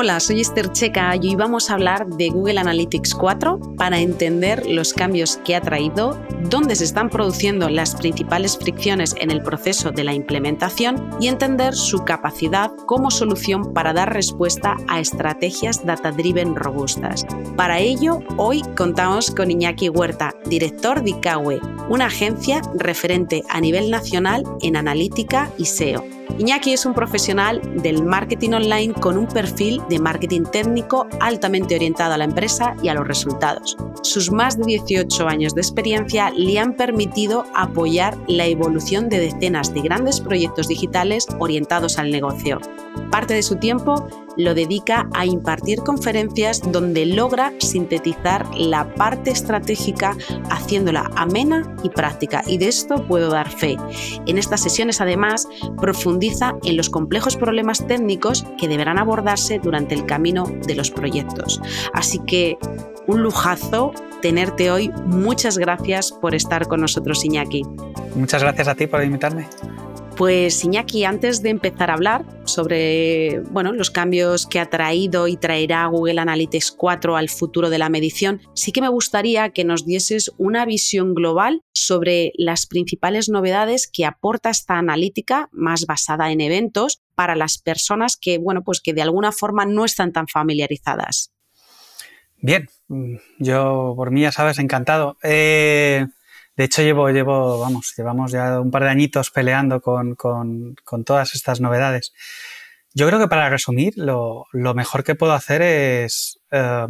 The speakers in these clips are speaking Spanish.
Hola, soy Esther Checa y hoy vamos a hablar de Google Analytics 4 para entender los cambios que ha traído, dónde se están produciendo las principales fricciones en el proceso de la implementación y entender su capacidad como solución para dar respuesta a estrategias data-driven robustas. Para ello, hoy contamos con Iñaki Huerta, director de ICAWE, una agencia referente a nivel nacional en analítica y SEO. Iñaki es un profesional del marketing online con un perfil de marketing técnico altamente orientado a la empresa y a los resultados. Sus más de 18 años de experiencia le han permitido apoyar la evolución de decenas de grandes proyectos digitales orientados al negocio. Parte de su tiempo lo dedica a impartir conferencias donde logra sintetizar la parte estratégica haciéndola amena y práctica. Y de esto puedo dar fe. En estas sesiones además profundiza en los complejos problemas técnicos que deberán abordarse durante el camino de los proyectos. Así que un lujazo tenerte hoy. Muchas gracias por estar con nosotros, Iñaki. Muchas gracias a ti por invitarme. Pues Iñaki, antes de empezar a hablar sobre bueno, los cambios que ha traído y traerá Google Analytics 4 al futuro de la medición, sí que me gustaría que nos dieses una visión global sobre las principales novedades que aporta esta analítica más basada en eventos para las personas que, bueno, pues que de alguna forma no están tan familiarizadas. Bien, yo por mí ya sabes, encantado. Eh, de hecho, llevo, llevo, vamos, llevamos ya un par de añitos peleando con, todas estas novedades. Yo creo que para resumir, lo, mejor que puedo hacer es eh,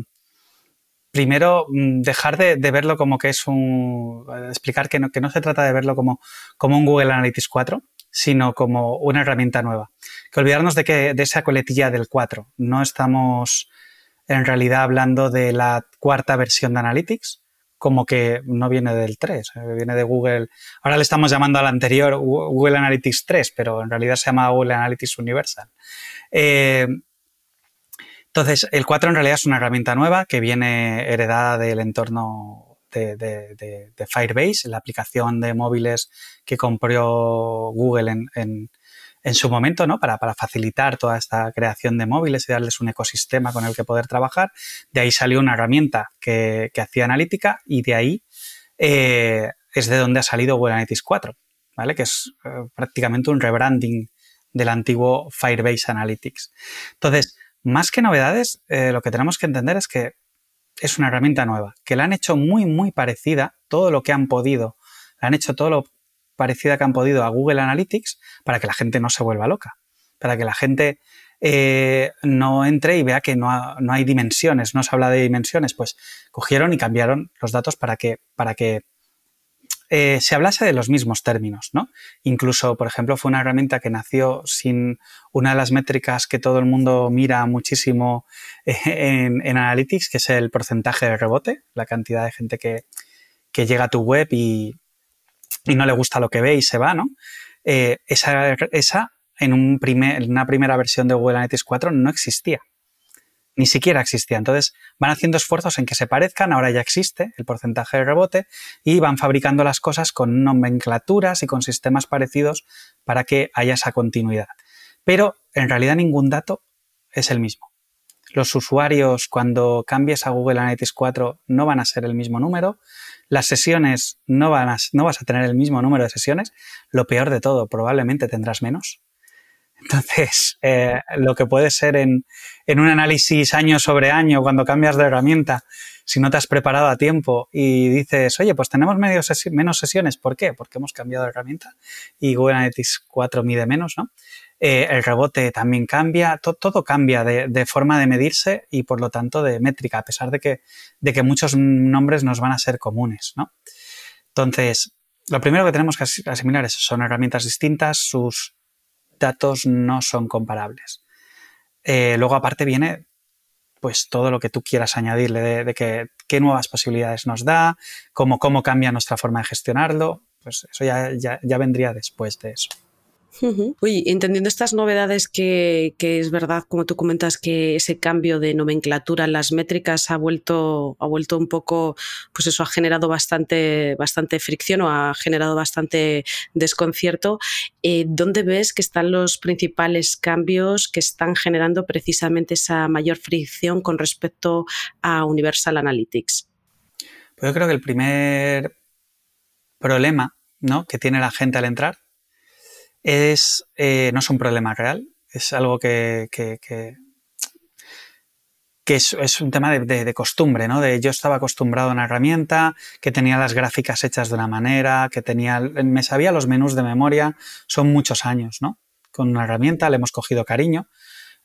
primero mm, dejar de, verlo como que es un. explicar que no, que no se trata de verlo como, como un Google Analytics 4, sino como una herramienta nueva. Que olvidarnos de, que, de esa coletilla del 4. No estamos en realidad hablando de la cuarta versión de Analytics, como que no viene del 3, eh, viene de Google. Ahora le estamos llamando al anterior Google Analytics 3, pero en realidad se llama Google Analytics Universal. Eh, entonces, el 4 en realidad es una herramienta nueva que viene heredada del entorno de, Firebase, la aplicación de móviles que compró Google en, en su momento, ¿no? Para, facilitar toda esta creación de móviles y darles un ecosistema con el que poder trabajar. De ahí salió una herramienta que, hacía analítica y de ahí eh, es de donde ha salido Analytics 4, ¿vale? Que es eh, prácticamente un rebranding del antiguo Firebase Analytics. Entonces, más que novedades, eh, lo que tenemos que entender es que es una herramienta nueva, que la han hecho muy, muy parecida, todo lo que han podido, la han hecho todo lo parecida que han podido a Google Analytics para que la gente no se vuelva loca, para que la gente eh, no entre y vea que no, hay dimensiones, no se habla de dimensiones, pues cogieron y cambiaron los datos para que, para que eh, se hablase de los mismos términos, ¿no? Incluso, por ejemplo, fue una herramienta que nació sin una de las métricas que todo el mundo mira muchísimo eh, en, Analytics, que es el porcentaje de rebote, la cantidad de gente que, que llega a tu web y, y no le gusta lo que ve y se va, ¿no? Eh, esa, esa en, en una primera versión de Google Analytics 4 no existía. Ni siquiera existía. Entonces van haciendo esfuerzos en que se parezcan, ahora ya existe el porcentaje de rebote y van fabricando las cosas con nomenclaturas y con sistemas parecidos para que haya esa continuidad. Pero en realidad ningún dato es el mismo. Los usuarios cuando cambies a Google Analytics 4 no van a ser el mismo número, las sesiones no, van a, no vas a tener el mismo número de sesiones, lo peor de todo, probablemente tendrás menos. Entonces, eh, lo que puede ser en, un análisis año sobre año, cuando cambias de herramienta, si no te has preparado a tiempo y dices, oye, pues tenemos menos sesiones, ¿por qué? Porque hemos cambiado de herramienta y Analytics 4 mide menos, ¿no? Eh, el rebote también cambia, todo cambia de, forma de medirse y por lo tanto de métrica, a pesar de que, de que muchos nombres nos van a ser comunes, ¿no? Entonces, lo primero que tenemos que asimilar es son herramientas distintas, sus datos no son comparables. Eh, luego, aparte, viene pues todo lo que tú quieras añadirle de, que, qué nuevas posibilidades nos da, cómo, cómo cambia nuestra forma de gestionarlo, pues eso ya vendría después de eso. Uy, entendiendo estas novedades que, es verdad, como tú comentas, que ese cambio de nomenclatura en las métricas ha vuelto, ha vuelto un poco, pues eso ha generado bastante, bastante fricción o ha generado bastante desconcierto. Eh, ¿Dónde ves que están los principales cambios que están generando precisamente esa mayor fricción con respecto a Universal Analytics? Pues yo creo que el primer problema ¿no? que tiene la gente al entrar es, eh, no es un problema real, es algo que, es, un tema de, costumbre, ¿no? De yo estaba acostumbrado a una herramienta, que tenía las gráficas hechas de una manera, que tenía, me sabía los menús de memoria, son muchos años, ¿no? Con una herramienta le hemos cogido cariño.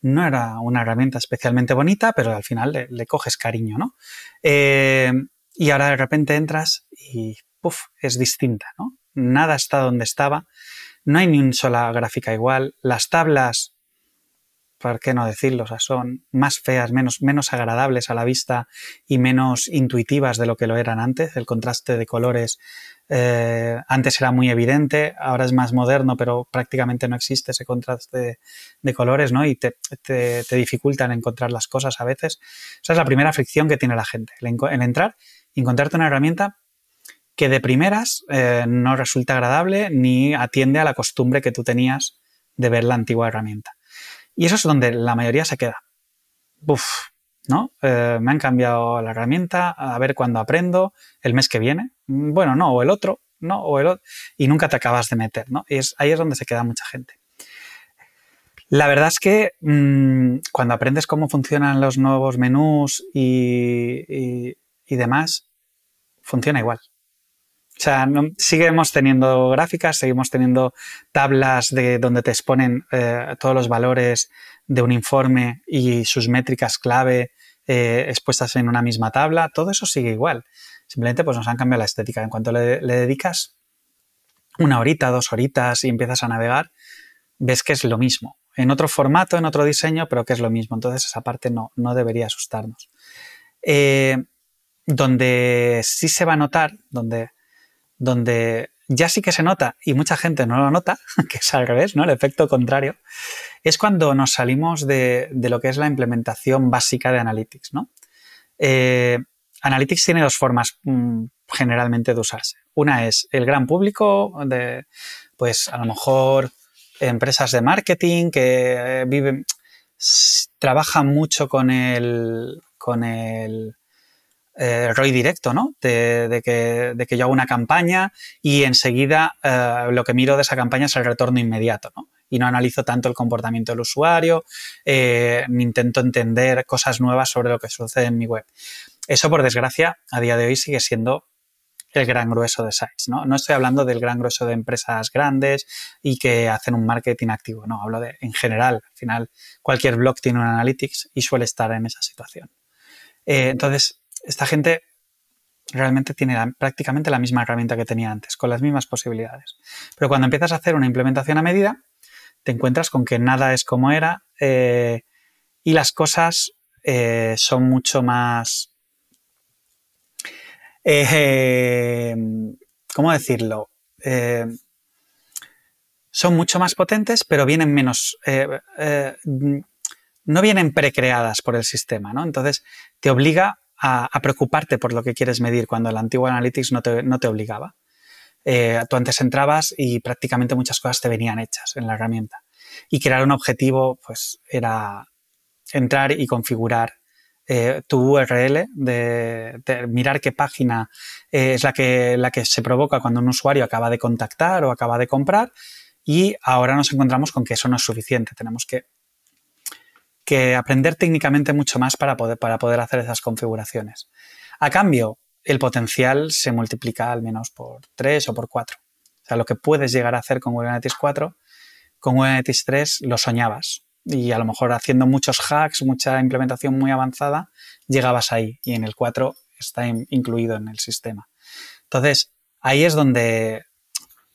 No era una herramienta especialmente bonita, pero al final le, coges cariño, ¿no? Eh, y ahora de repente entras y, puff, es distinta, ¿no? Nada está donde estaba no hay ni una sola gráfica igual. Las tablas, ¿por qué no decirlo? son más feas, menos, menos agradables a la vista y menos intuitivas de lo que lo eran antes. El contraste de colores eh, antes era muy evidente, ahora es más moderno, pero prácticamente no existe ese contraste de, colores, ¿no? Y te, te, dificultan encontrar las cosas a veces. Esa es la primera fricción que tiene la gente, el, el entrar y encontrarte una herramienta que de primeras eh, no resulta agradable ni atiende a la costumbre que tú tenías de ver la antigua herramienta. Y eso es donde la mayoría se queda. Buf, ¿no? Eh, me han cambiado la herramienta, a ver cuándo aprendo, el mes que viene, mm, bueno, no, o el otro, no, o el otro, y nunca te acabas de meter, ¿no? Y ahí es donde se queda mucha gente. La verdad es que mm, cuando aprendes cómo funcionan los nuevos menús y demás, funciona igual. O sea, seguimos teniendo gráficas, seguimos teniendo tablas de donde te exponen eh, todos los valores de un informe y sus métricas clave eh, expuestas en una misma tabla. Todo eso sigue igual. Simplemente pues nos han cambiado la estética. En cuanto le, dedicas una horita, dos horitas y empiezas a navegar, ves que es lo mismo. En otro formato, en otro diseño, pero que es lo mismo. Entonces esa parte no, no debería asustarnos. Eh, donde sí se va a notar, donde donde ya sí que se nota y mucha gente no lo nota, que es al revés, ¿no? El efecto contrario, es cuando nos salimos de, lo que es la implementación básica de Analytics, ¿no? Eh, Analytics tiene dos formas mm, generalmente de usarse. Una es el gran público, de, pues a lo mejor empresas de marketing que eh, viven, trabajan mucho con el, con el eh, ROI directo, ¿no? De, que, yo hago una campaña y enseguida eh, lo que miro de esa campaña es el retorno inmediato, ¿no? Y no analizo tanto el comportamiento del usuario, eh, ni intento entender cosas nuevas sobre lo que sucede en mi web. Eso, por desgracia, a día de hoy sigue siendo el gran grueso de sites, ¿no? No estoy hablando del gran grueso de empresas grandes y que hacen un marketing activo, no, hablo de en general. Al final, cualquier blog tiene un analytics y suele estar en esa situación. entonces, esta gente realmente tiene prácticamente la misma herramienta que tenía antes, con las mismas posibilidades. Pero cuando empiezas a hacer una implementación a medida, te encuentras con que nada es como era eh, y las cosas eh, son mucho más... Eh, ¿Cómo decirlo? son mucho más potentes, pero vienen menos... no vienen precreadas por el sistema, ¿no? Entonces te obliga a, preocuparte por lo que quieres medir cuando el antiguo Analytics no te, obligaba. Eh, tú antes entrabas y prácticamente muchas cosas te venían hechas en la herramienta. Y crear un objetivo, pues era entrar y configurar eh, tu URL, de, mirar qué página eh, es la que, la que se provoca cuando un usuario acaba de contactar o acaba de comprar. Y ahora nos encontramos con que eso no es suficiente. Tenemos que que aprender técnicamente mucho más para poder, para poder hacer esas configuraciones. A cambio, el potencial se multiplica al menos por 3 o por 4. O sea, lo que puedes llegar a hacer con Analytics 4, con Analytics 3 lo soñabas. Y a lo mejor haciendo muchos hacks, mucha implementación muy avanzada, llegabas ahí. Y en el 4 está incluido en el sistema. Entonces, ahí es donde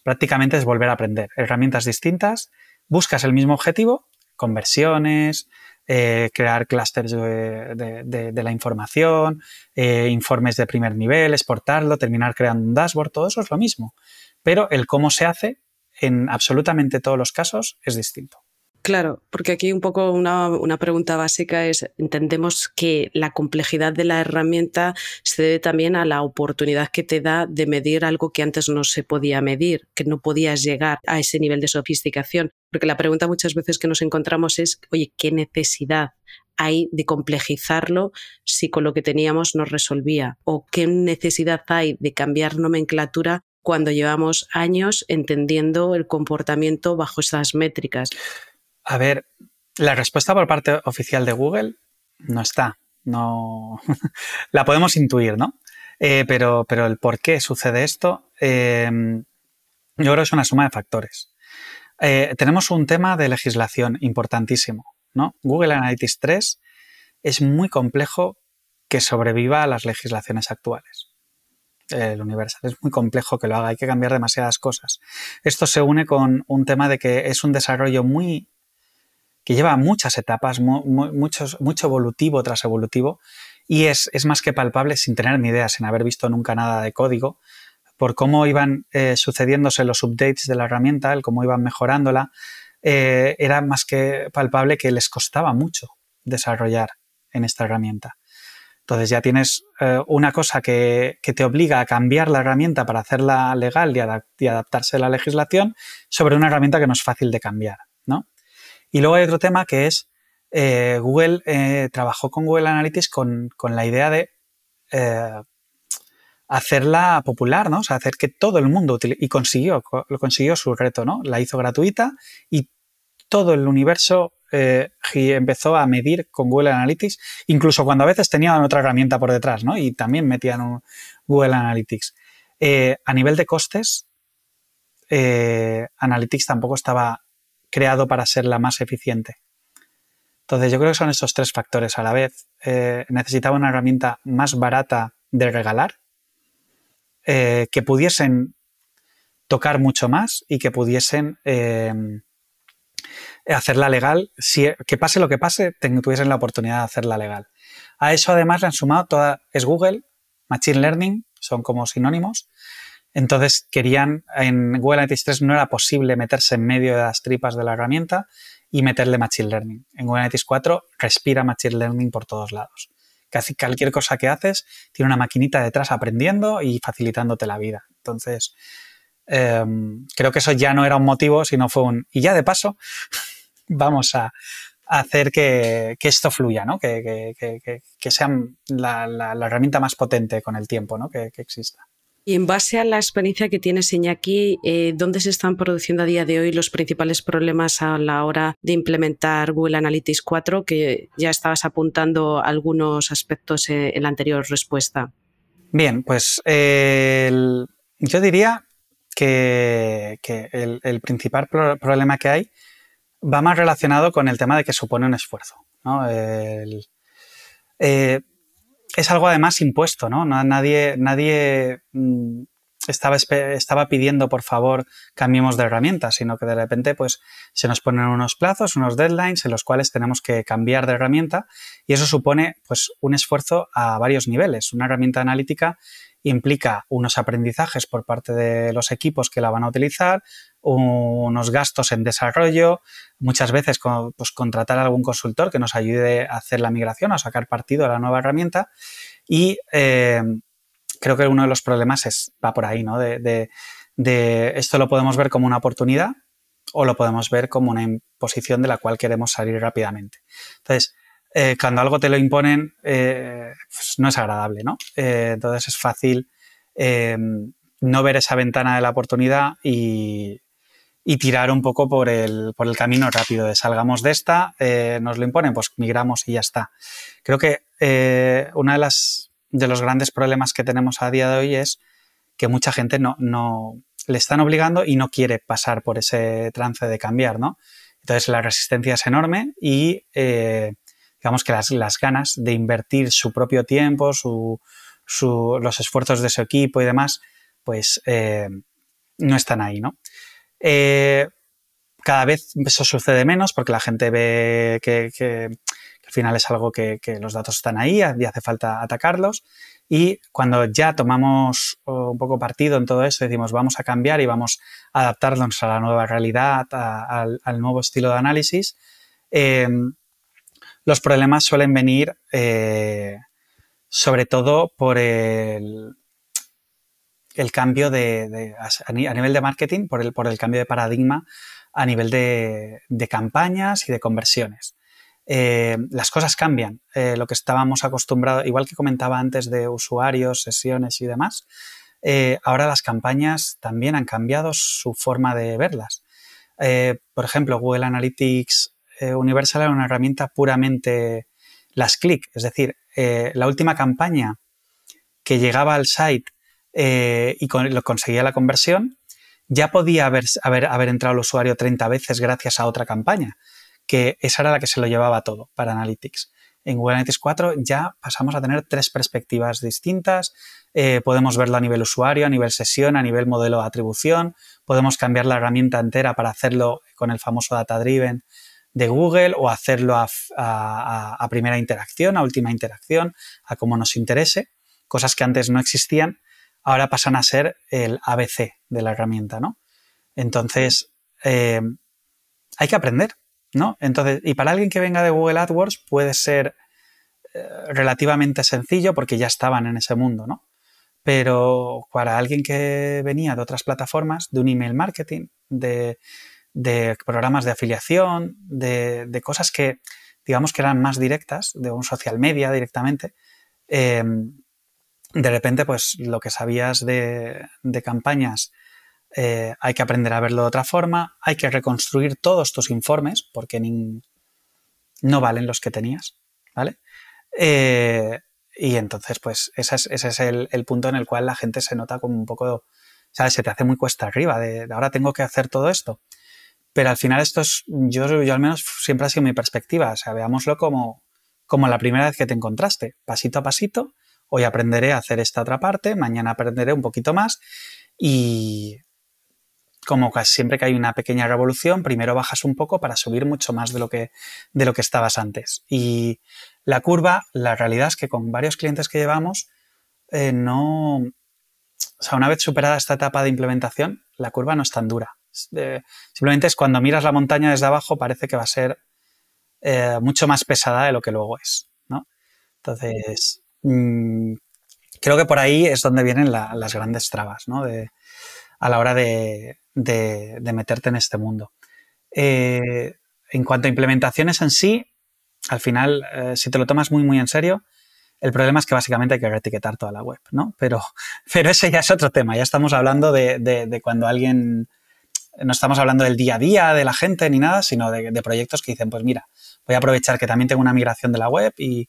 prácticamente es volver a aprender. Herramientas distintas, buscas el mismo objetivo, conversiones, eh, crear clústeres de, la información, eh, informes de primer nivel, exportarlo, terminar creando un dashboard, todo eso es lo mismo. Pero el cómo se hace en absolutamente todos los casos es distinto. Claro, porque aquí un poco una, pregunta básica es, entendemos que la complejidad de la herramienta se debe también a la oportunidad que te da de medir algo que antes no se podía medir, que no podías llegar a ese nivel de sofisticación. Porque la pregunta muchas veces que nos encontramos es, oye, ¿qué necesidad hay de complejizarlo si con lo que teníamos nos resolvía? ¿O qué necesidad hay de cambiar nomenclatura cuando llevamos años entendiendo el comportamiento bajo esas métricas? A ver, la respuesta por parte oficial de Google no está. No la podemos intuir, ¿no? Eh, pero, pero el por qué sucede esto, eh, yo creo que es una suma de factores. Eh, tenemos un tema de legislación importantísimo, ¿no? Google Analytics 3 es muy complejo que sobreviva a las legislaciones actuales. El Universal es muy complejo que lo haga, hay que cambiar demasiadas cosas. Esto se une con un tema de que es un desarrollo muy que lleva muchas etapas, mucho evolutivo tras evolutivo, y es, más que palpable sin tener ni idea, sin haber visto nunca nada de código, por cómo iban eh, sucediéndose los updates de la herramienta, el cómo iban mejorándola, eh, era más que palpable que les costaba mucho desarrollar en esta herramienta. Entonces ya tienes eh, una cosa que, te obliga a cambiar la herramienta para hacerla legal y, adaptarse a la legislación sobre una herramienta que no es fácil de cambiar. Y luego hay otro tema que es eh, Google eh, trabajó con Google Analytics con, la idea de eh, hacerla popular, ¿no? O sea, hacer que todo el mundo utilice, y consiguió, lo consiguió su reto, ¿no? La hizo gratuita y todo el universo empezó a medir con Google Analytics, incluso cuando a veces tenían otra herramienta por detrás, ¿no? Y también metían un Google Analytics. a nivel de costes, Analytics tampoco estaba creado para ser la más eficiente. Entonces yo creo que son estos tres factores a la vez. Eh, necesitaba una herramienta más barata de regalar, eh, que pudiesen tocar mucho más y que pudiesen eh, hacerla legal, si, que pase lo que pase, tuviesen la oportunidad de hacerla legal. A eso además le han sumado toda, es Google, Machine Learning, son como sinónimos, entonces querían, en Google Analytics 3 no era posible meterse en medio de las tripas de la herramienta y meterle Machine Learning. En Google Analytics 4 respira Machine Learning por todos lados. Casi cualquier cosa que haces tiene una maquinita detrás aprendiendo y facilitándote la vida. Entonces, em, creo que eso ya no era un motivo, sino fue un... Y ya de paso, vamos a, hacer que, esto fluya, ¿no? que, sea la, herramienta más potente con el tiempo ¿no? que exista. Y en base a la experiencia que tienes, Iñaki, eh, ¿dónde se están produciendo a día de hoy los principales problemas a la hora de implementar Google Analytics 4? Que ya estabas apuntando algunos aspectos eh, en la anterior respuesta. Bien, pues yo diría que, el, principal problema que hay va más relacionado con el tema de que supone un esfuerzo. ¿no? Eh, es algo además impuesto, ¿no? Nadie, nadie mm, estaba, pidiendo, por favor, cambiemos de herramienta, sino que de repente pues, se nos ponen unos plazos, unos deadlines en los cuales tenemos que cambiar de herramienta y eso supone pues, un esfuerzo a varios niveles. Una herramienta analítica implica unos aprendizajes por parte de los equipos que la van a utilizar, unos gastos en desarrollo, muchas veces pues, contratar a algún consultor que nos ayude a hacer la migración, a sacar partido a la nueva herramienta y eh, creo que uno de los problemas es, va por ahí, ¿no? De, esto lo podemos ver como una oportunidad o lo podemos ver como una imposición de la cual queremos salir rápidamente. Entonces, eh, cuando algo te lo imponen, eh, pues no es agradable, ¿no? entonces es fácil no ver esa ventana de la oportunidad y, y tirar un poco por el, por el camino rápido de salgamos de esta, eh, nos lo imponen, pues migramos y ya está. Creo que eh, una de de los grandes problemas que tenemos a día de hoy es que mucha gente no, no le están obligando y no quiere pasar por ese trance de cambiar, ¿no? Entonces la resistencia es enorme y eh, digamos que las, las, ganas de invertir su propio tiempo, su, los esfuerzos de su equipo y demás, pues eh, no están ahí, ¿no? Eh, cada vez eso sucede menos porque la gente ve que, al final es algo que, los datos están ahí y hace falta atacarlos. Y cuando ya tomamos un poco partido en todo eso, decimos vamos a cambiar y vamos a adaptarnos a la nueva realidad, al nuevo estilo de análisis, eh, los problemas suelen venir eh, sobre todo por el, el cambio de, a nivel de marketing, por el, por el cambio de paradigma a nivel de, campañas y de conversiones. Eh, las cosas cambian. Eh, lo que estábamos acostumbrados, igual que comentaba antes de usuarios, sesiones y demás, eh, ahora las campañas también han cambiado su forma de verlas. Por ejemplo, Google Analytics Universal era una herramienta puramente las clic, es decir, la última campaña que llegaba al site y con, lo conseguía la conversión, ya podía haber, haber, entrado el usuario 30 veces gracias a otra campaña, que esa era la que se lo llevaba todo para Analytics. En Google Analytics 4 ya pasamos a tener tres perspectivas distintas. Eh, podemos verlo a nivel usuario, a nivel sesión, a nivel modelo de atribución. Podemos cambiar la herramienta entera para hacerlo con el famoso Data Driven de Google o hacerlo a, a, a primera interacción, a última interacción, a como nos interese. Cosas que antes no existían ahora pasan a ser el ABC de la herramienta, ¿no? Entonces, eh, hay que aprender, ¿no? Entonces, y para alguien que venga de Google AdWords puede ser eh, relativamente sencillo porque ya estaban en ese mundo, ¿no? Pero para alguien que venía de otras plataformas, de un email marketing, de, de programas de afiliación, de, de, cosas que digamos que eran más directas, de un social media directamente, eh, de repente, pues lo que sabías de, de campañas eh, hay que aprender a verlo de otra forma, hay que reconstruir todos tus informes porque no valen los que tenías, ¿vale? Eh, y entonces, pues ese es, ese es el, el, punto en el cual la gente se nota como un poco, ¿sabes? Se te hace muy cuesta arriba de, de ahora tengo que hacer todo esto. Pero al final esto es, yo, yo al menos siempre ha sido mi perspectiva, o sea, veámoslo como, como la primera vez que te encontraste, pasito a pasito, hoy aprenderé a hacer esta otra parte, mañana aprenderé un poquito más y como casi siempre que hay una pequeña revolución, primero bajas un poco para subir mucho más de lo que, de lo que estabas antes. Y la curva, la realidad es que con varios clientes que llevamos, eh, no... O sea, una vez superada esta etapa de implementación, la curva no es tan dura. Simplemente es cuando miras la montaña desde abajo parece que va a ser eh, mucho más pesada de lo que luego es, ¿no? Entonces, mmm, creo que por ahí es donde vienen la, las grandes trabas, ¿no? De, a la hora de, meterte en este mundo. Eh, en cuanto a implementaciones en sí, al final, eh, si te lo tomas muy, muy en serio, el problema es que básicamente hay que reetiquetar toda la web, ¿no? Pero, pero ese ya es otro tema. Ya estamos hablando de, de, de, cuando alguien. No estamos hablando del día a día de la gente ni nada, sino de, de, proyectos que dicen, pues mira, voy a aprovechar que también tengo una migración de la web y,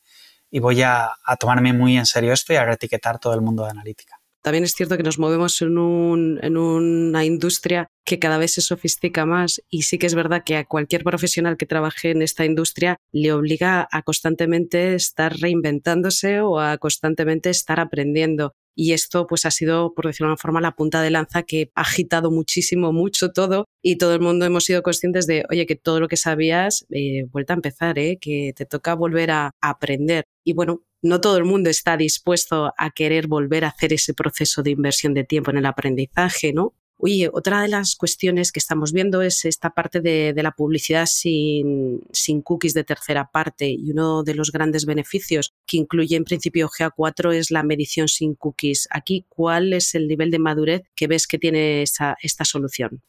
y voy a, a, tomarme muy en serio esto y a reetiquetar todo el mundo de analítica. También es cierto que nos movemos en, un, en, una industria que cada vez se sofistica más y sí que es verdad que a cualquier profesional que trabaje en esta industria le obliga a constantemente estar reinventándose o a constantemente estar aprendiendo. Y esto pues ha sido, por decirlo de alguna forma, la punta de lanza que ha agitado muchísimo, mucho todo y todo el mundo hemos sido conscientes de, oye, que todo lo que sabías, eh, vuelta a empezar, ¿eh? que te toca volver a aprender. Y bueno, no todo el mundo está dispuesto a querer volver a hacer ese proceso de inversión de tiempo en el aprendizaje, ¿no? Oye, otra de las cuestiones que estamos viendo es esta parte de, la publicidad sin, cookies de tercera parte y uno de los grandes beneficios que incluye en principio GA4 es la medición sin cookies. Aquí, ¿cuál es el nivel de madurez que ves que tiene esa, esta solución?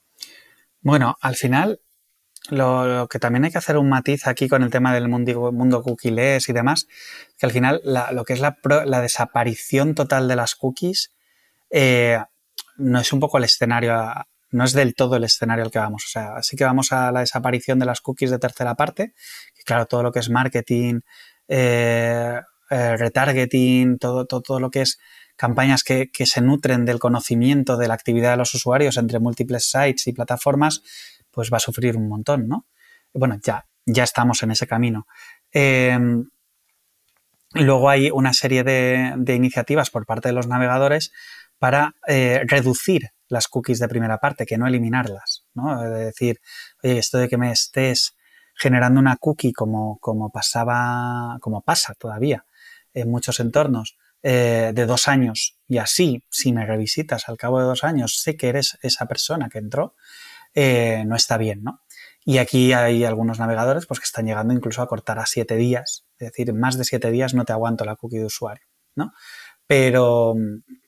Bueno, al final lo, que también hay que hacer un matiz aquí con el tema del mundo, mundo cookies y demás, que al final lo que es la, la, desaparición total de las cookies eh, no es un poco el escenario, no es del todo el escenario al que vamos. O sea, sí que vamos a la desaparición de las cookies de tercera parte, que claro, todo lo que es marketing, eh, eh, retargeting, todo, todo, lo que es campañas que, se nutren del conocimiento de la actividad de los usuarios entre múltiples sites y plataformas, pues va a sufrir un montón, ¿no? Bueno, ya, ya estamos en ese camino. Em, luego hay una serie de, iniciativas por parte de los navegadores para eh, reducir las cookies de primera parte, que no eliminarlas, ¿no? Es decir, oye, esto de que me estés generando una cookie como, como pasaba, como pasa todavía en muchos entornos, eh, de dos años y así, si me revisitas al cabo de dos años, sé que eres esa persona que entró, eh, no está bien, ¿no? Y aquí hay algunos navegadores pues, que están llegando incluso a cortar a siete días, es decir, más de siete días no te aguanto la cookie de usuario, ¿no? Pero,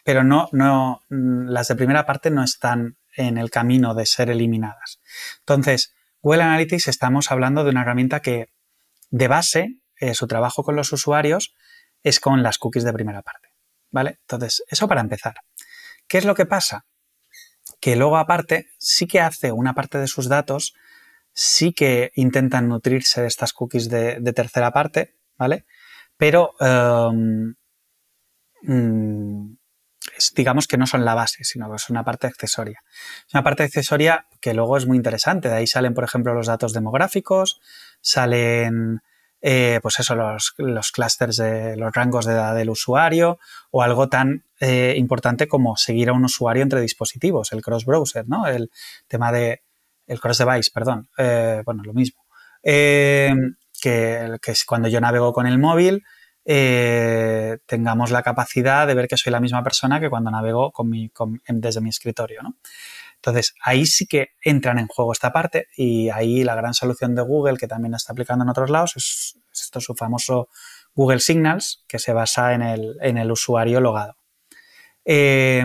pero no, no, las de primera parte no están en el camino de ser eliminadas. Entonces, Google Analytics estamos hablando de una herramienta que de base, eh, su trabajo con los usuarios es con las cookies de primera parte. ¿Vale? Entonces, eso para empezar. ¿Qué es lo que pasa? Que luego aparte sí que hace una parte de sus datos, sí que intentan nutrirse de estas cookies de, tercera parte, ¿vale? Pero em, mm, digamos que no son la base, sino que es una parte accesoria. Es una parte accesoria que luego es muy interesante. De ahí salen, por ejemplo, los datos demográficos, salen eh, pues eso, los, los clústeres de los rangos de edad del usuario o algo tan eh, importante como seguir a un usuario entre dispositivos, el cross browser, ¿no? El tema de el cross device, perdón, eh, bueno, lo mismo. que, que cuando yo navego con el móvil, tengamos la capacidad de ver que soy la misma persona que cuando navego con desde mi escritorio. ¿no? Entonces, ahí sí que entran en juego esta parte y ahí la gran solución de Google, que también está aplicando en otros lados, es, esto su famoso Google Signals, que se basa en el, usuario logado. Eh,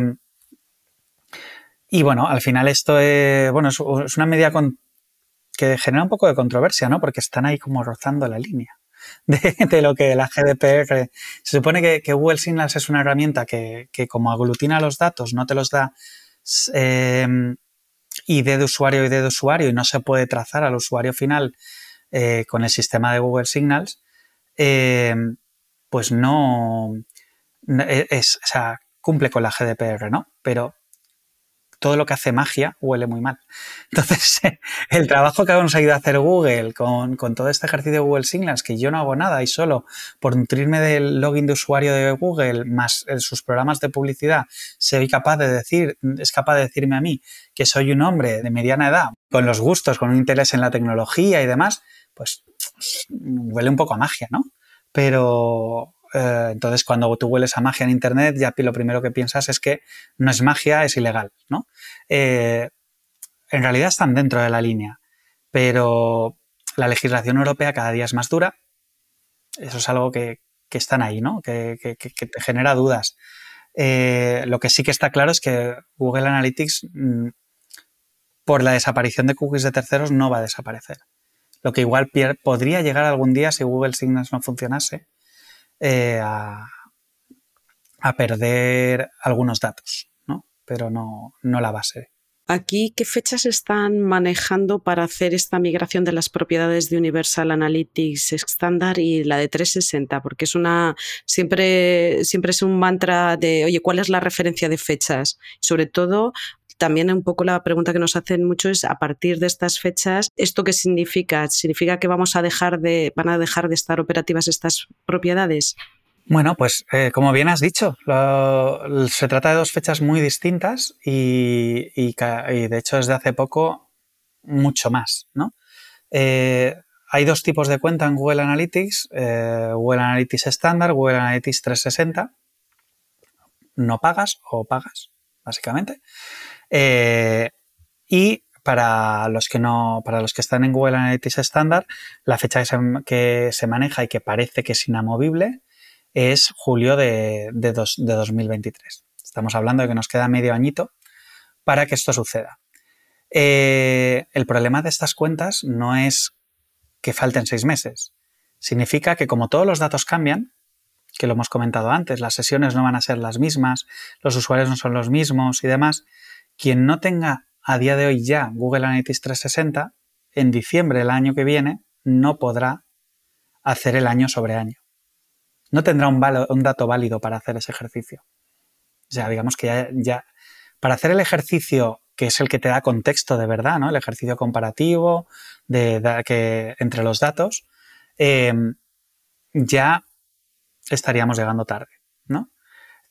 y bueno, al final esto es, bueno, es, una medida que genera un poco de controversia, ¿no? Porque están ahí como rozando la línea. De, lo que la GDPR. Se supone que, Google Signals es una herramienta que, que, como aglutina los datos, no te los da Em, ID de usuario, ID de usuario y no se puede trazar al usuario final eh, con el sistema de Google Signals, em, pues no e, es, o sea, cumple con la GDPR, ¿no? Pero todo lo que hace magia huele muy mal. Entonces, el trabajo que nos ayuda a hacer Google con, todo este ejercicio de Google Signals, que yo no hago nada y solo por nutrirme del login de usuario de Google más sus programas de publicidad, soy capaz de decir, es capaz de decirme a mí que soy un hombre de mediana edad, con los gustos, con un interés en la tecnología y demás, pues huele un poco a magia, ¿no? Pero eh, entonces, cuando tú hueles a magia en Internet, ya lo primero que piensas es que no es magia, es ilegal, ¿no? Eh, en realidad están dentro de la línea, pero la legislación europea cada día es más dura. Eso es algo que, están ahí, ¿no? Que, te genera dudas. Eh, lo que sí que está claro es que Google Analytics, mm, por la desaparición de cookies de terceros, no va a desaparecer. Lo que igual podría llegar algún día si Google Signals no funcionase, eh, a, perder algunos datos, ¿no? pero no, no la base. Aquí, ¿qué fechas están manejando para hacer esta migración de las propiedades de Universal Analytics estándar y la de 360? Porque es una siempre, siempre es un mantra de, oye, ¿cuál es la referencia de fechas? Sobre todo, también un poco la pregunta que nos hacen mucho es a partir de estas fechas, ¿esto qué significa? ¿Significa que vamos a dejar de, van a dejar de estar operativas estas propiedades? Bueno, pues eh, como bien has dicho, se trata de dos fechas muy distintas y, de hecho desde hace poco mucho más, ¿no? Eh, hay dos tipos de cuenta en Google Analytics, eh, Google Analytics estándar, Google Analytics 360. No pagas o pagas, básicamente. Y para los que no, para los que están en Google Analytics estándar, la fecha que se, maneja y que parece que es inamovible es julio de, de, 2023. Estamos hablando de que nos queda medio añito para que esto suceda. Eh, el problema de estas cuentas no es que falten seis meses. Significa que como todos los datos cambian, que lo hemos comentado antes, las sesiones no van a ser las mismas, los usuarios no son los mismos y demás, quien no tenga a día de hoy ya Google Analytics 360, en diciembre del año que viene no podrá hacer el año sobre año. No tendrá un, dato válido para hacer ese ejercicio. O sea, digamos que ya, para hacer el ejercicio que es el que te da contexto de verdad, ¿no? El ejercicio comparativo de, que, entre los datos, em, ya estaríamos llegando tarde, ¿no?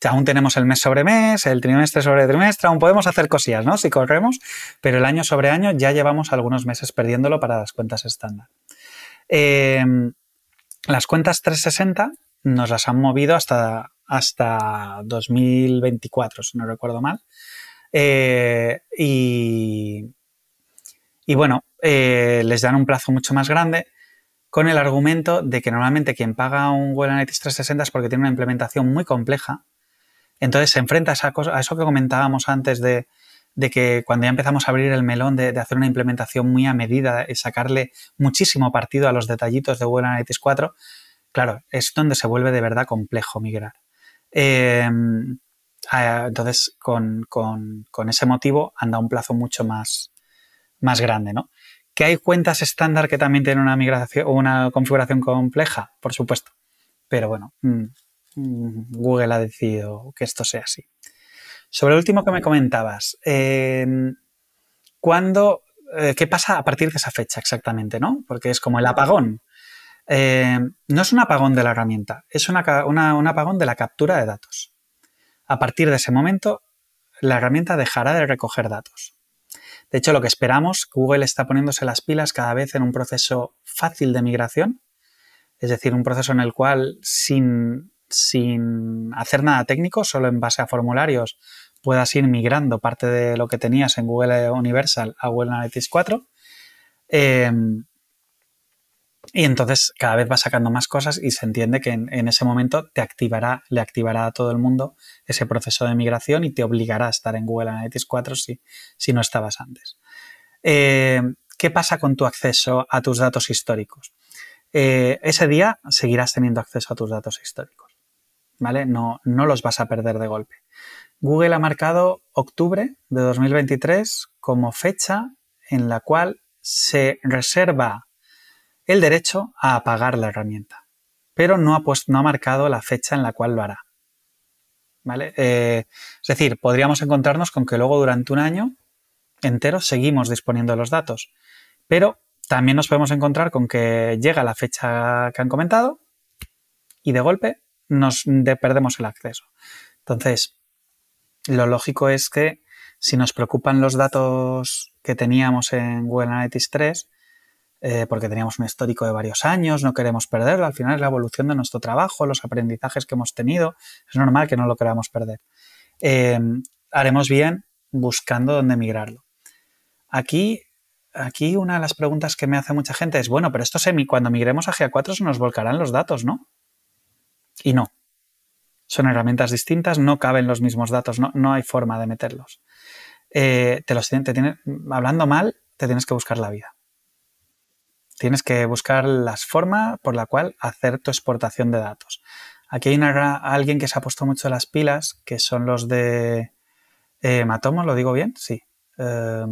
aún tenemos el mes sobre mes, el trimestre sobre trimestre, aún podemos hacer cosillas, ¿no? Si corremos, pero el año sobre año ya llevamos algunos meses perdiéndolo para las cuentas estándar. Em, las cuentas 360 nos las han movido hasta, hasta 2024, si no recuerdo mal. Eh, y, y, bueno, eh, les dan un plazo mucho más grande con el argumento de que normalmente quien paga un Google Analytics 360 es porque tiene una implementación muy compleja. Entonces se enfrenta a, esa a eso que comentábamos antes de, que cuando ya empezamos a abrir el melón de, hacer una implementación muy a medida y sacarle muchísimo partido a los detallitos de Google Analytics 4, claro, es donde se vuelve de verdad complejo migrar. Em, entonces, con, ese motivo anda un plazo mucho más, más grande, ¿no? ¿Que hay cuentas estándar que también tienen una migración una configuración compleja? Por supuesto. Pero bueno, mm, mm, Google ha decidido que esto sea así. Sobre el último que me comentabas, em, ¿cuándo, eh, ¿qué pasa a partir de esa fecha exactamente? ¿no? Porque es como el apagón. Eh, no es un apagón de la herramienta, es un apagón de la captura de datos. A partir de ese momento, la herramienta dejará de recoger datos. De hecho, lo que esperamos, Google está poniéndose las pilas cada vez en un proceso fácil de migración, es decir, un proceso en el cual sin, sin hacer nada técnico, solo en base a formularios, puedas ir migrando parte de lo que tenías en Google Universal a Google Analytics 4. Y entonces cada vez va sacando más cosas y se entiende que en, ese momento te activará, le activará a todo el mundo ese proceso de migración y te obligará a estar en Google Analytics 4 si, si no estabas antes. Eh, ¿Qué pasa con tu acceso a tus datos históricos? Eh, ese día seguirás teniendo acceso a tus datos históricos. ¿Vale? No, no los vas a perder de golpe. Google ha marcado octubre de 2023 como fecha en la cual se reserva el derecho a apagar la herramienta, pero no ha, no ha marcado la fecha en la cual lo hará. ¿Vale? Eh, es decir, podríamos encontrarnos con que luego durante un año entero seguimos disponiendo de los datos, pero también nos podemos encontrar con que llega la fecha que han comentado y de golpe nos perdemos el acceso. Entonces, lo lógico es que si nos preocupan los datos que teníamos en Google Analytics 3, eh, porque teníamos un histórico de varios años, no queremos perderlo, al final es la evolución de nuestro trabajo, los aprendizajes que hemos tenido, es normal que no lo queramos perder. Eh, haremos bien buscando dónde migrarlo. Aquí, aquí una de las preguntas que me hace mucha gente es, bueno, pero esto semi, cuando migremos a GA4 se nos volcarán los datos, ¿no? Y no. Son herramientas distintas, no caben los mismos datos, no, no hay forma de meterlos. Eh, te los te hablando mal, te tienes que buscar la vida. Tienes que buscar las formas por la cual hacer tu exportación de datos. Aquí hay alguien que se ha puesto mucho las pilas, que son los de eh, Matomo, ¿lo digo bien? Sí. Eh,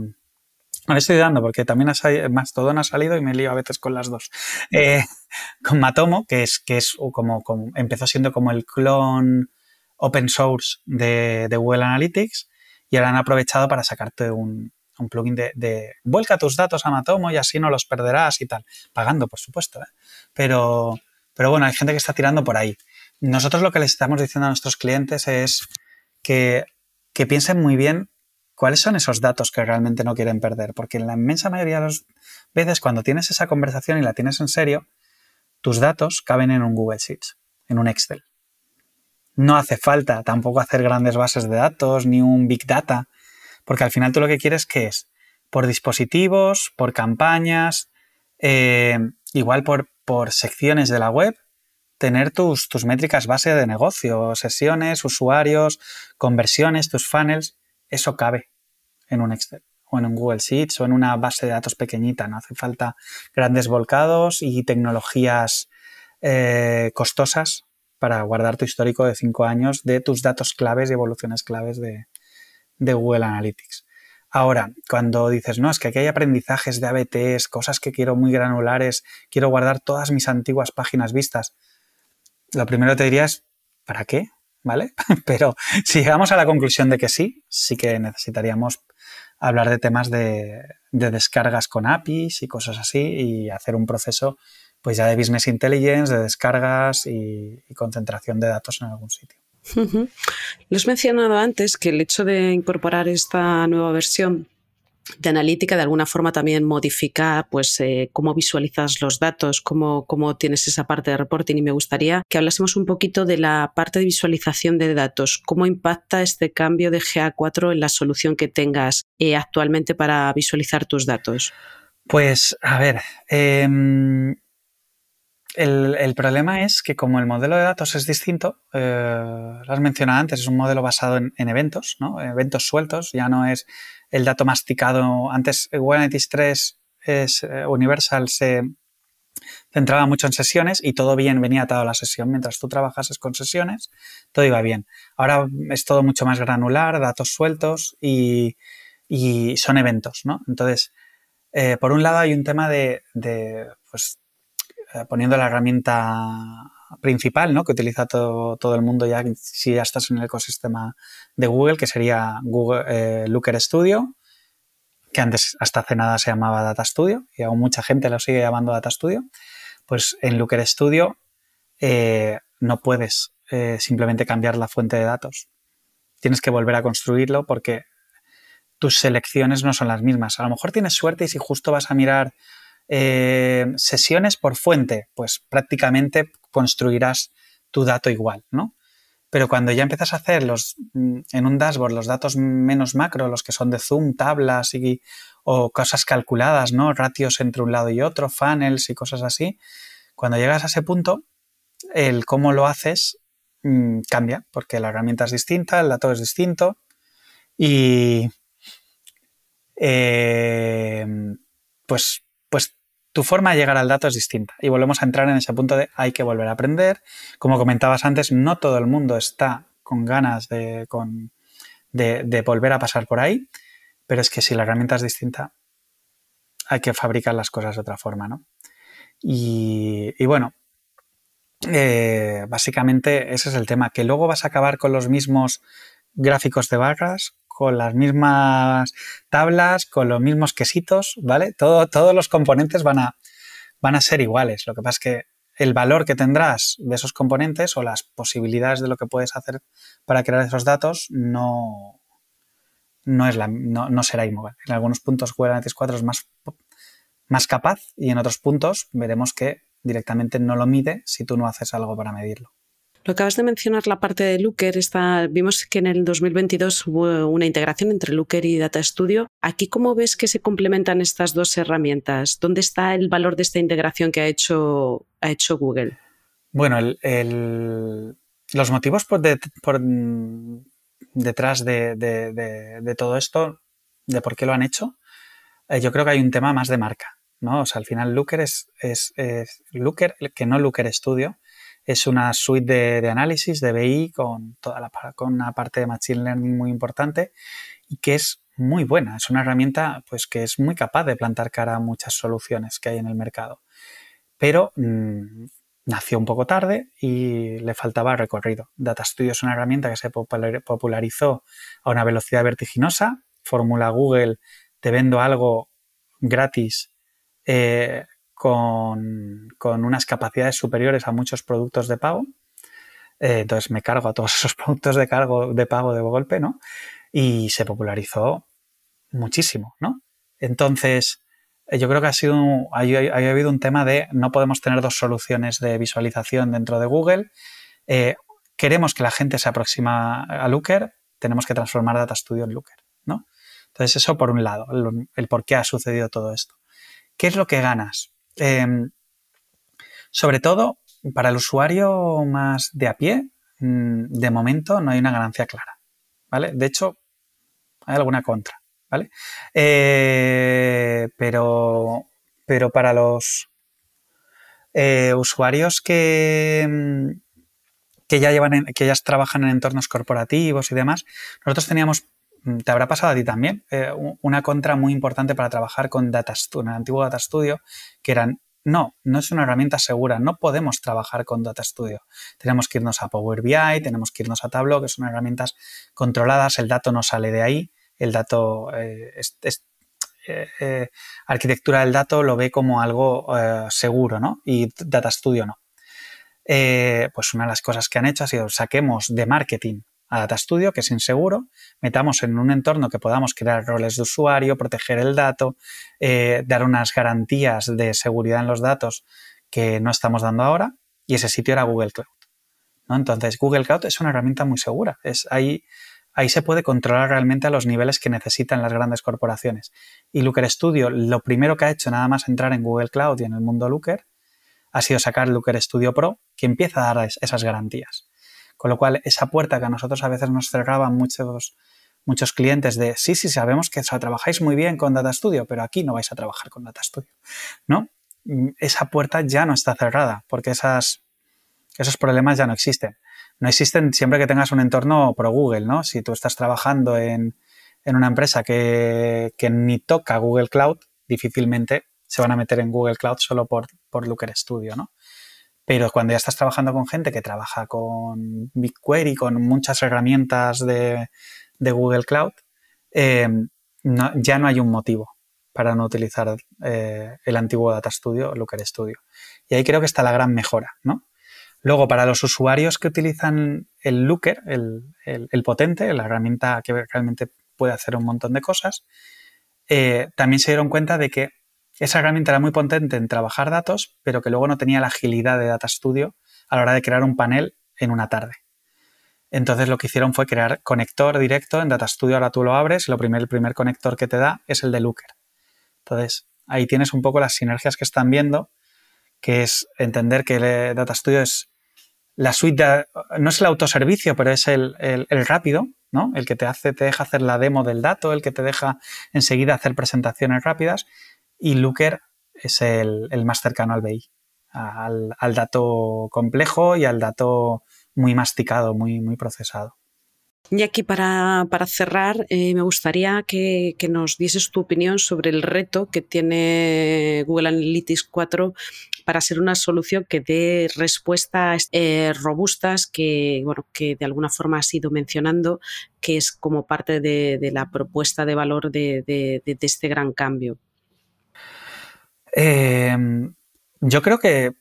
no estoy dando porque también ha Mastodon ha salido y me lío a veces con las dos. Eh, con Matomo, que es, que es como, empezó siendo como el clon open source de, de Google Analytics y ahora han aprovechado para sacarte un, un plugin de, vuelca tus datos a Matomo y así no los perderás y tal. Pagando, por supuesto. ¿eh? Pero, pero bueno, hay gente que está tirando por ahí. Nosotros lo que les estamos diciendo a nuestros clientes es que, que piensen muy bien cuáles son esos datos que realmente no quieren perder. Porque en la inmensa mayoría de las veces cuando tienes esa conversación y la tienes en serio, tus datos caben en un Google Sheets, en un Excel. No hace falta tampoco hacer grandes bases de datos ni un Big Data porque al final tú lo que quieres que es por dispositivos, por campañas, eh, igual por, por, secciones de la web, tener tus, tus métricas base de negocio, sesiones, usuarios, conversiones, tus funnels, eso cabe en un Excel o en un Google Sheets o en una base de datos pequeñita. No hace falta grandes volcados y tecnologías eh, costosas para guardar tu histórico de cinco años de tus datos claves y evoluciones claves de, de Google Analytics. Ahora, cuando dices, no, es que aquí hay aprendizajes de ABTs, cosas que quiero muy granulares, quiero guardar todas mis antiguas páginas vistas. lo primero te diría es, ¿para qué? ¿Vale? Pero si llegamos a la conclusión de que sí, sí que necesitaríamos hablar de temas de, descargas con APIs y cosas así y hacer un proceso pues ya de business intelligence, de descargas y, y concentración de datos en algún sitio. Lo has mencionado antes que el hecho de incorporar esta nueva versión de analítica de alguna forma también modifica pues eh, cómo visualizas los datos, cómo, tienes esa parte de reporting. Y me gustaría que hablásemos un poquito de la parte de visualización de datos, cómo impacta este cambio de GA4 en la solución que tengas eh, actualmente para visualizar tus datos. Pues a ver, em, el, problema es que como el modelo de datos es distinto, eh, lo has mencionado antes, es un modelo basado en, eventos, ¿no? eventos sueltos, ya no es el dato masticado. Antes Google Analytics 3 es, eh, Universal se centraba mucho en sesiones y todo bien venía atado a la sesión. Mientras tú trabajases con sesiones, todo iba bien. Ahora es todo mucho más granular, datos sueltos y, son eventos, ¿no? Entonces, eh, por un lado hay un tema de, de pues, eh, poniendo la herramienta principal ¿no? que utiliza todo, todo, el mundo ya si ya estás en el ecosistema de Google, que sería Google eh, Looker Studio, que antes hasta hace nada se llamaba Data Studio y aún mucha gente lo sigue llamando Data Studio, pues en Looker Studio eh, no puedes simplemente cambiar la fuente de datos. Tienes que volver a construirlo porque tus selecciones no son las mismas. A lo mejor tienes suerte y si justo vas a mirar eh, sesiones por fuente, pues prácticamente construirás tu dato igual, ¿no? Pero cuando ya empiezas a hacer los, mm, en un dashboard los datos menos macro, los que son de zoom, tablas y, o cosas calculadas, ¿no? Ratios entre un lado y otro, funnels y cosas así, cuando llegas a ese punto, el cómo lo haces mm, cambia, porque la herramienta es distinta, el dato es distinto y eh, pues pues tu forma de llegar al dato es distinta. Y volvemos a entrar en ese punto de hay que volver a aprender. Como comentabas antes, no todo el mundo está con ganas de, de, volver a pasar por ahí, pero es que si la herramienta es distinta, hay que fabricar las cosas de otra forma, ¿no? Y, bueno, eh, básicamente ese es el tema, que luego vas a acabar con los mismos gráficos de barras, con las mismas tablas, con los mismos quesitos, ¿vale? Todo, todos los componentes van a, ser iguales. Lo que pasa es que el valor que tendrás de esos componentes o las posibilidades de lo que puedes hacer para crear esos datos no, no, es la, no, será igual. En algunos puntos Analytics 4 es más, más capaz y en otros puntos veremos que directamente no lo mide si tú no haces algo para medirlo. Lo acabas de mencionar la parte de Looker. Está, vimos que en el 2022 hubo una integración entre Looker y Data Studio. Aquí, ¿cómo ves que se complementan estas dos herramientas? ¿Dónde está el valor de esta integración que ha hecho, ha hecho Google? Bueno, los motivos por, detrás de, todo esto, de por qué lo han hecho, eh, yo creo que hay un tema más de marca. ¿no? O sea, al final Looker es, es, es Looker, que no Looker Studio, es una suite de, análisis de BI con, toda la, con una parte de Machine Learning muy importante y que es muy buena. Es una herramienta pues, que es muy capaz de plantar cara a muchas soluciones que hay en el mercado. Pero mm, nació un poco tarde y le faltaba recorrido. Data Studio es una herramienta que se popularizó a una velocidad vertiginosa. Fórmula Google, te vendo algo gratis eh, con, unas capacidades superiores a muchos productos de pago. Eh, entonces me cargo a todos esos productos de, cargo, de pago de golpe, ¿no? Y se popularizó muchísimo, ¿no? Entonces, eh, yo creo que ha sido, ha, habido un tema de no podemos tener dos soluciones de visualización dentro de Google. Eh, queremos que la gente se aproxima a Looker, tenemos que transformar Data Studio en Looker, ¿no? Entonces, eso por un lado, el por qué ha sucedido todo esto. ¿Qué es lo que ganas? Em, sobre todo, para el usuario más de a pie, mm, de momento no hay una ganancia clara. ¿Vale? De hecho, hay alguna contra. ¿Vale? Eh, pero, pero para los eh, usuarios que, mm, que ya llevan que ya trabajan en entornos corporativos y demás, nosotros teníamos te habrá pasado a ti también, eh, una contra muy importante para trabajar con Data Studio, el antiguo Data Studio, que eran no, no es una herramienta segura, no podemos trabajar con Data Studio. Tenemos que irnos a Power BI, tenemos que irnos a Tableau, que son herramientas controladas, el dato no sale de ahí, el dato, eh, eh, arquitectura del dato lo ve como algo seguro, ¿no? Y Data Studio no. pues una de las cosas que han hecho ha sido saquemos de marketing a Data Studio, que es inseguro, metamos en un entorno que podamos crear roles de usuario, proteger el dato, eh, dar unas garantías de seguridad en los datos que no estamos dando ahora, y ese sitio era Google Cloud. ¿no? Entonces, Google Cloud es una herramienta muy segura. Es, ahí, ahí se puede controlar realmente a los niveles que necesitan las grandes corporaciones. Y Looker Studio, lo primero que ha hecho nada más entrar en Google Cloud y en el mundo Looker, ha sido sacar Looker Studio Pro, que empieza a dar esas garantías. Con lo cual, esa puerta que a nosotros a veces nos cerraban muchos, muchos clientes de, sí, sí, sabemos que trabajáis muy bien con Data Studio, pero aquí no vais a trabajar con Data Studio, ¿no? Mm, esa puerta ya no está cerrada porque esas, esos problemas ya no existen. No existen siempre que tengas un entorno pro Google, ¿no? Si tú estás trabajando en, una empresa que, ni toca Google Cloud, difícilmente se van a meter en Google Cloud solo por, por Looker Studio, ¿no? Pero cuando ya estás trabajando con gente que trabaja con BigQuery, con muchas herramientas de, Google Cloud, eh, ya no hay un motivo para no utilizar eh, el antiguo Data Studio, Looker Studio. Y ahí creo que está la gran mejora, ¿no? Luego, para los usuarios que utilizan el Looker, el, potente, la herramienta que realmente puede hacer un montón de cosas, eh, también se dieron cuenta de que esa herramienta era muy potente en trabajar datos, pero que luego no tenía la agilidad de Data Studio a la hora de crear un panel en una tarde. Entonces lo que hicieron fue crear conector directo en Data Studio. Ahora tú lo abres y lo primer, el primer conector que te da es el de Looker. Entonces ahí tienes un poco las sinergias que están viendo, que es entender que Data Studio es la suite, no es el autoservicio, pero es el, el, rápido, ¿no? El que te hace, te deja hacer la demo del dato, el que te deja enseguida hacer presentaciones rápidas y Looker es el, más cercano al BI, al, dato complejo y al dato muy masticado, muy, muy procesado. Y aquí para, cerrar, eh, me gustaría que, nos dieses tu opinión sobre el reto que tiene Google Analytics 4 para ser una solución que dé respuestas eh, robustas que, bueno, que de alguna forma has ido mencionando, que es como parte de, la propuesta de valor de este gran cambio. Em, yo creo que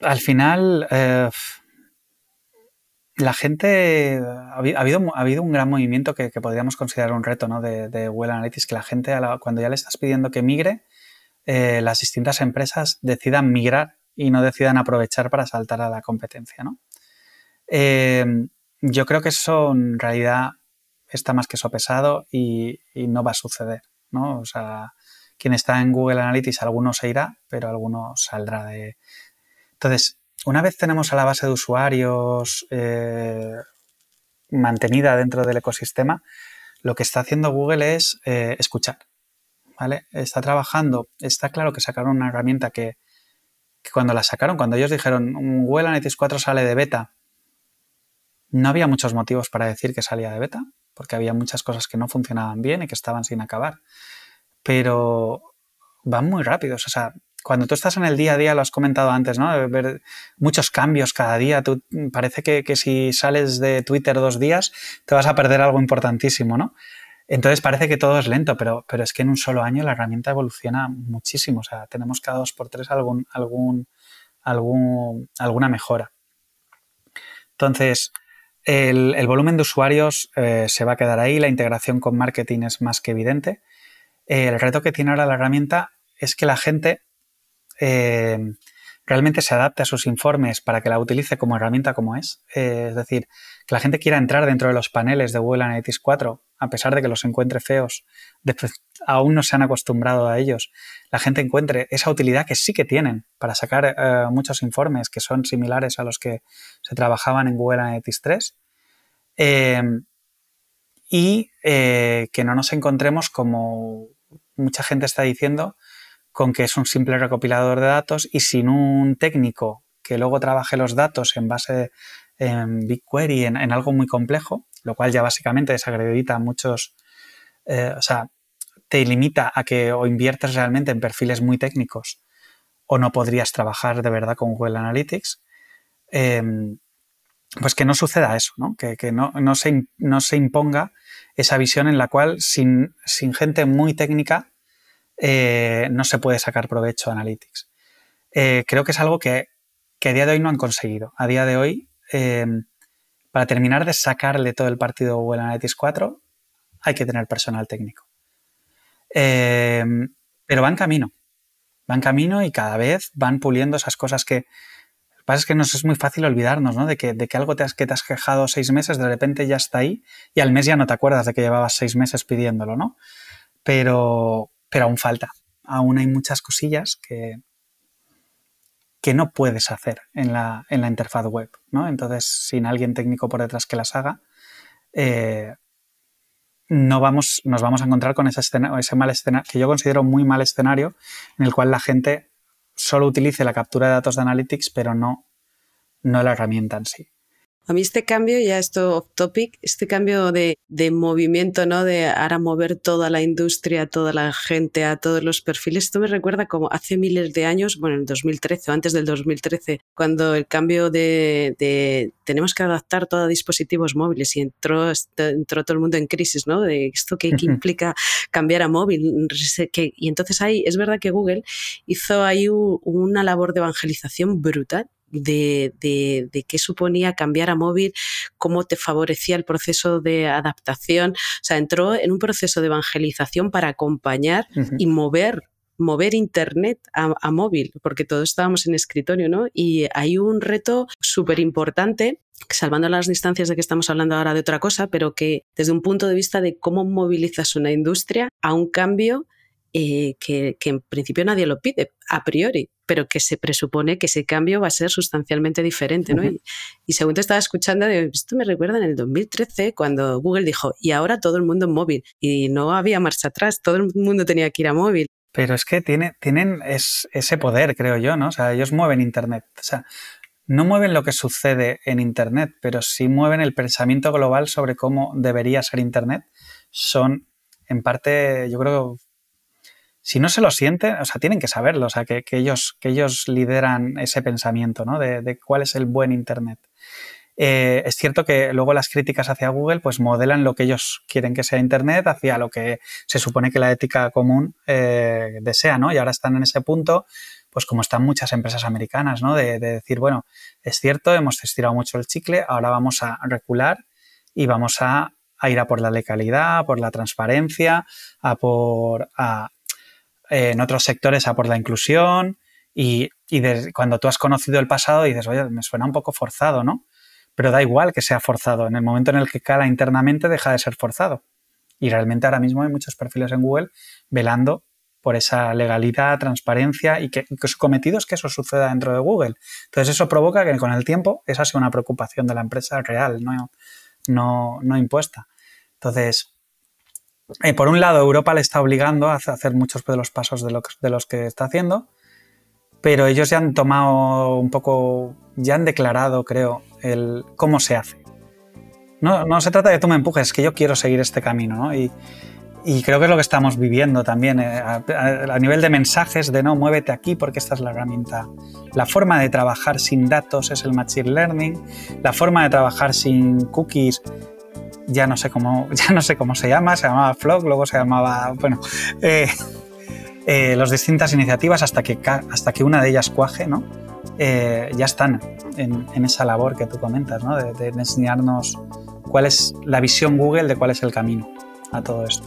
al final eh, la gente ha habido, ha habido un gran movimiento que, podríamos considerar un reto ¿no? de, Google Analytics, que la gente cuando ya le estás pidiendo que migre, eh, las distintas empresas decidan migrar y no decidan aprovechar para saltar a la competencia. ¿no? Em, yo creo que eso en realidad está más que sopesado y, y no va a suceder. ¿no? O sea, quien está en Google Analytics, alguno se irá, pero alguno saldrá de... Entonces, una vez tenemos a la base de usuarios eh, mantenida dentro del ecosistema, lo que está haciendo Google es eh, escuchar. ¿vale? Está trabajando, está claro que sacaron una herramienta que, cuando la sacaron, cuando ellos dijeron Google Analytics 4 sale de beta, no había muchos motivos para decir que salía de beta, porque había muchas cosas que no funcionaban bien y que estaban sin acabar pero van muy rápidos. O sea, cuando tú estás en el día a día, lo has comentado antes, ¿no? Ver muchos cambios cada día. Tú, parece que, si sales de Twitter dos días, te vas a perder algo importantísimo, ¿no? Entonces parece que todo es lento, pero, pero es que en un solo año la herramienta evoluciona muchísimo. O sea, tenemos cada dos por tres algún, algún, algún, alguna mejora. Entonces, el, volumen de usuarios eh, se va a quedar ahí, la integración con marketing es más que evidente el reto que tiene ahora la herramienta es que la gente eh, realmente se adapte a sus informes para que la utilice como herramienta como es. Eh, es decir, que la gente quiera entrar dentro de los paneles de Google Analytics 4, a pesar de que los encuentre feos, aún no se han acostumbrado a ellos. La gente encuentre esa utilidad que sí que tienen para sacar eh, muchos informes que son similares a los que se trabajaban en Google Analytics 3 y que no nos encontremos como mucha gente está diciendo con que es un simple recopilador de datos y sin un técnico que luego trabaje los datos en base en BigQuery en, algo muy complejo, lo cual ya básicamente desacredita muchos, eh, o sea, te limita a que o inviertes realmente en perfiles muy técnicos o no podrías trabajar de verdad con Google Analytics. Em, pues que no suceda eso, ¿no? que, no, se, no, se, imponga esa visión en la cual sin, gente muy técnica eh, no se puede sacar provecho de Analytics. Eh, creo que es algo que, a día de hoy no han conseguido. A día de hoy, em, para terminar de sacarle todo el partido a Google Analytics 4, hay que tener personal técnico. Pero va en camino, va en camino y cada vez van puliendo esas cosas que, que pasa es que nos es muy fácil olvidarnos, ¿no? De que, de que algo te has, que te has quejado seis meses, de repente ya está ahí y al mes ya no te acuerdas de que llevabas seis meses pidiéndolo, ¿no? Pero, pero aún falta. Aún hay muchas cosillas que, que no puedes hacer en la, en la interfaz web, ¿no? Entonces, sin alguien técnico por detrás que las haga, eh, no vamos, nos vamos a encontrar con ese, ese mal escenario, que yo considero muy mal escenario, en el cual la gente solo utilice la captura de datos de Analytics, pero no, no la herramienta en sí. A mí este cambio, ya esto off topic, este cambio de, de, movimiento, ¿no? De ahora mover toda la industria, toda la gente a todos los perfiles, esto me recuerda como hace miles de años, bueno, en 2013 o antes del 2013, cuando el cambio de, de tenemos que adaptar todo a dispositivos móviles y entró, entró todo el mundo en crisis, ¿no? De esto que, implica cambiar a móvil. y entonces ahí es verdad que Google hizo ahí una labor de evangelización brutal de, de, qué suponía cambiar a móvil, cómo te favorecía el proceso de adaptación. O sea, entró en un proceso de evangelización para acompañar y mover mover Internet a, móvil, porque todos estábamos en escritorio, ¿no? Y hay un reto súper importante, salvando las distancias de que estamos hablando ahora de otra cosa, pero que desde un punto de vista de cómo movilizas una industria a un cambio eh, que, en principio nadie lo pide a priori, pero que se presupone que ese cambio va a ser sustancialmente diferente. ¿no? y, según te estaba escuchando, esto me recuerda en el 2013 cuando Google dijo, y ahora todo el mundo en móvil, y no había marcha atrás, todo el mundo tenía que ir a móvil. Pero es que tiene, tienen ese poder, creo yo, ¿no? O sea, ellos mueven Internet. O sea, no mueven lo que sucede en Internet, pero sí mueven el pensamiento global sobre cómo debería ser Internet. Son, en parte, yo creo, si no se lo sienten, o sea, tienen que saberlo, o sea, que, ellos, que ellos lideran ese pensamiento, ¿no? De, cuál es el buen Internet. Eh, es cierto que luego las críticas hacia Google pues modelan lo que ellos quieren que sea Internet hacia lo que se supone que la ética común eh, desea, ¿no? Y ahora están en ese punto, pues como están muchas empresas americanas, ¿no? De, decir, bueno, es cierto, hemos estirado mucho el chicle, ahora vamos a recular y vamos a, ir a por la legalidad, por la transparencia, a por a, en otros sectores a por la inclusión y, cuando tú has conocido el pasado dices, oye, me suena un poco forzado, ¿no? Pero da igual que sea forzado, en el momento en el que cala internamente deja de ser forzado. Y realmente ahora mismo hay muchos perfiles en Google velando por esa legalidad, transparencia y que, su cometido es que eso suceda dentro de Google. Entonces eso provoca que con el tiempo esa sea una preocupación de la empresa real, no, no, no impuesta. Entonces, eh, por un lado, Europa le está obligando a hacer muchos de los pasos de, los que está haciendo, pero ellos ya han tomado un poco, ya han declarado, creo, el cómo se hace. No, se trata de que tú me empujes, es que yo quiero seguir este camino, ¿no? Y, creo que es lo que estamos viviendo también eh, a, nivel de mensajes de no, muévete aquí porque esta es la herramienta. La forma de trabajar sin datos es el Machine Learning, la forma de trabajar sin cookies ya no sé cómo, ya no sé cómo se llama, se llamaba Flock, luego se llamaba, bueno, eh, eh, las distintas iniciativas hasta que, hasta que una de ellas cuaje, ¿no? Eh, ya están en, esa labor que tú comentas, ¿no? de enseñarnos cuál es la visión Google de cuál es el camino a todo esto.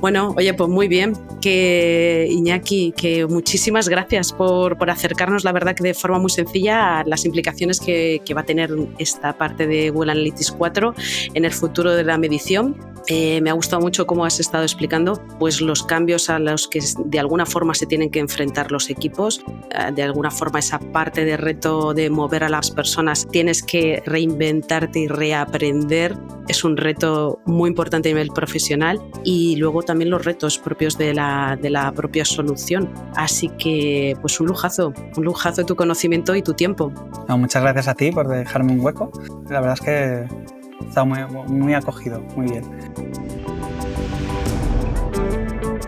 Bueno, oye, pues muy bien. Que Iñaki, que muchísimas gracias por, acercarnos, la verdad que de forma muy sencilla, a las implicaciones que, va a tener esta parte de Google Analytics 4 en el futuro de la medición. Eh, me ha gustado mucho cómo has estado explicando pues, los cambios a los que de alguna forma se tienen que enfrentar los equipos. Eh, de alguna forma esa parte de reto de mover a las personas tienes que reinventarte y reaprender. Es un reto muy importante a nivel profesional y luego también los retos propios de la, de la propia solución. Así que, pues un lujazo, un lujazo tu conocimiento y tu tiempo. muchas gracias a ti por dejarme un hueco. La verdad es que está muy, muy acogido, muy bien.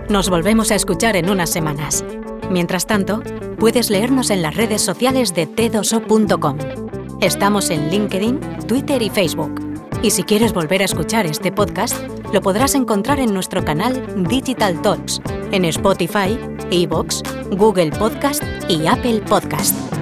Nos volvemos a escuchar en unas semanas. Mientras tanto, puedes leernos en las redes sociales de t2o.com. Estamos en LinkedIn, Twitter y Facebook. Y si quieres volver a escuchar este podcast, lo podrás encontrar en nuestro canal Digital Talks, en Spotify, Evox, Google Podcast y Apple Podcast.